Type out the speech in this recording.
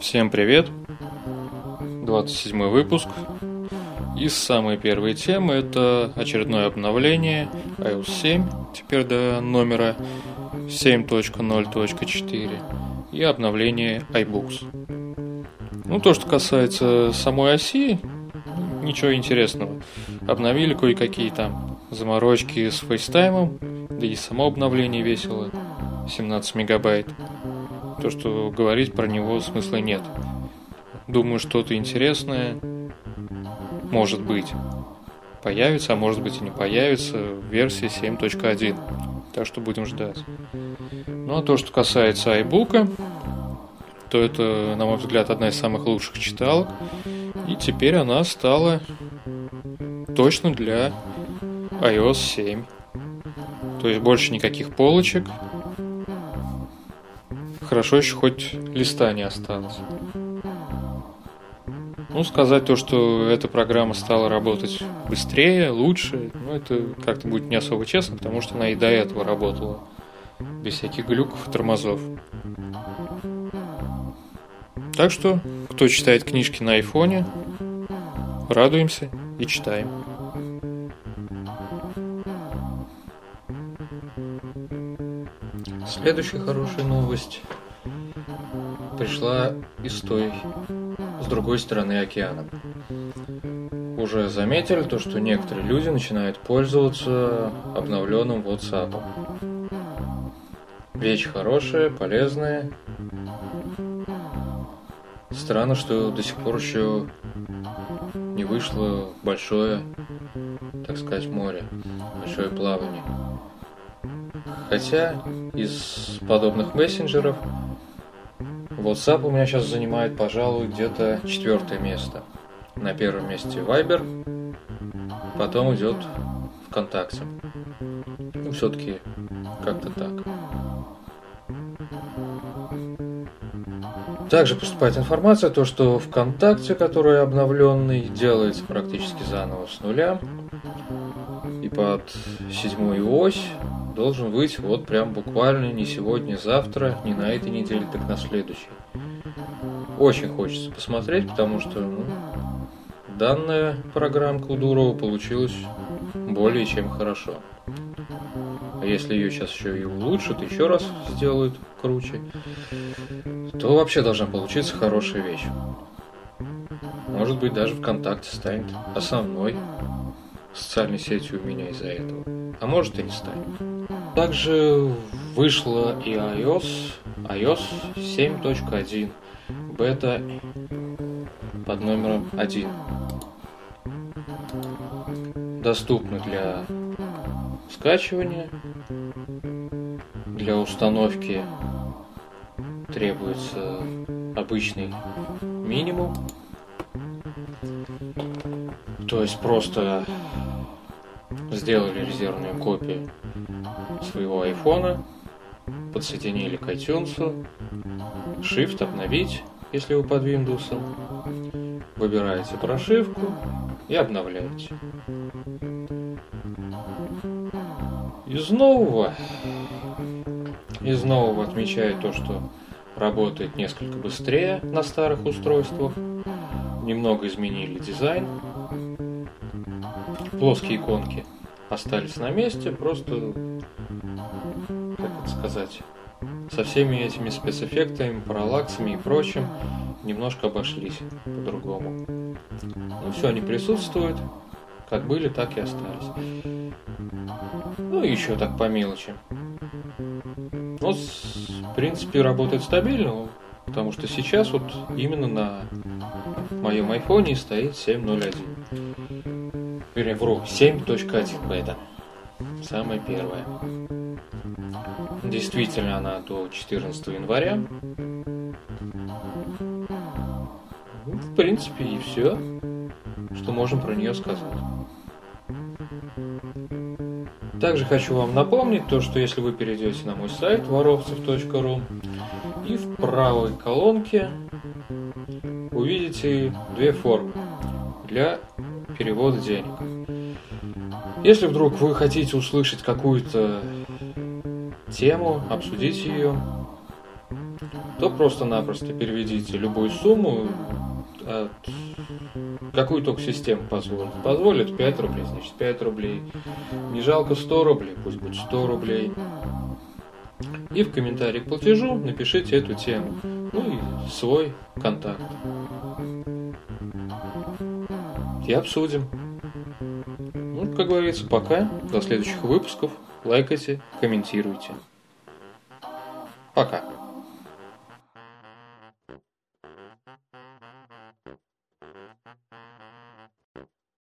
Всем привет! 27 выпуск. И самые первые темы это очередное обновление iOS 7, теперь до номера 7.0.4 и обновление iBooks. Ну, то, что касается самой оси, ничего интересного. Обновили кое-какие там заморочки с FaceTime ом, да и само обновление весило, 17 мегабайт. То, что говорить про него смысла нет. Думаю, что-то интересное может быть появится, а может быть и не появится в версии 7.1. Так что будем ждать. Ну а то, что касается iBook, то это, на мой взгляд, одна из самых лучших читалок. И теперь она стала точно для iOS 7. То есть больше никаких полочек. Хорошо еще хоть листа не осталось. Ну, сказать то, что эта программа стала работать быстрее, лучше, ну, это как-то будет не особо честно, потому что она и до этого работала. Без всяких глюков и тормозов. Так что, кто читает книжки на айфоне, радуемся и читаем. Следующая хорошая новость пришла из той, с другой стороны океана. Уже заметили то, что некоторые люди начинают пользоваться обновленным WhatsApp. Вещь хорошая, полезная. Странно, что до сих пор еще не вышло большое, так сказать, море, большое плавание. Хотя из подобных мессенджеров WhatsApp у меня сейчас занимает, пожалуй, где-то четвертое место. На первом месте Viber, потом идет ВКонтакте. Ну, все-таки как-то так. Также поступает информация, то, что ВКонтакте, который обновленный, делается практически заново с нуля. Под седьмую ось должен выйти вот прям буквально не сегодня, завтра, не на этой неделе, так на следующей. Очень хочется посмотреть, потому что ну, данная программка у Дурова получилась более чем хорошо. А если ее сейчас еще и улучшат, еще раз сделают круче, то вообще должна получиться хорошая вещь. Может быть, даже ВКонтакте станет основной социальной сетью у меня из-за этого. А может и не станет. Также вышла и iOS, iOS 7.1, бета под номером 1. Доступна для скачивания, для установки требуется обычный минимум. То есть просто сделали резервную копию своего айфона, подсоединили к iTunes, Shift обновить, если вы под Windows, выбираете прошивку и обновляете. Из нового, из нового отмечаю то, что работает несколько быстрее на старых устройствах, немного изменили дизайн, плоские иконки остались на месте, просто, как это сказать, со всеми этими спецэффектами, параллаксами и прочим немножко обошлись по-другому. Ну все, они присутствуют, как были, так и остались. Ну и еще так по мелочи. Ну, в принципе, работает стабильно, потому что сейчас вот именно на моем айфоне стоит 7.01 вернее, вру, 7.1 бета. Самая первая. Действительно, она до 14 января. Ну, в принципе, и все, что можем про нее сказать. Также хочу вам напомнить то, что если вы перейдете на мой сайт воровцев.ру и в правой колонке увидите две формы для перевода денег. Если вдруг вы хотите услышать какую-то тему, обсудить ее, то просто-напросто переведите любую сумму, от какую только система позволит. Позволит 5 рублей, значит 5 рублей. Не жалко 100 рублей, пусть будет 100 рублей. И в комментарии к платежу напишите эту тему. Ну и свой контакт. И обсудим. Ну, как говорится, пока. До следующих выпусков. Лайкайте, комментируйте. Пока.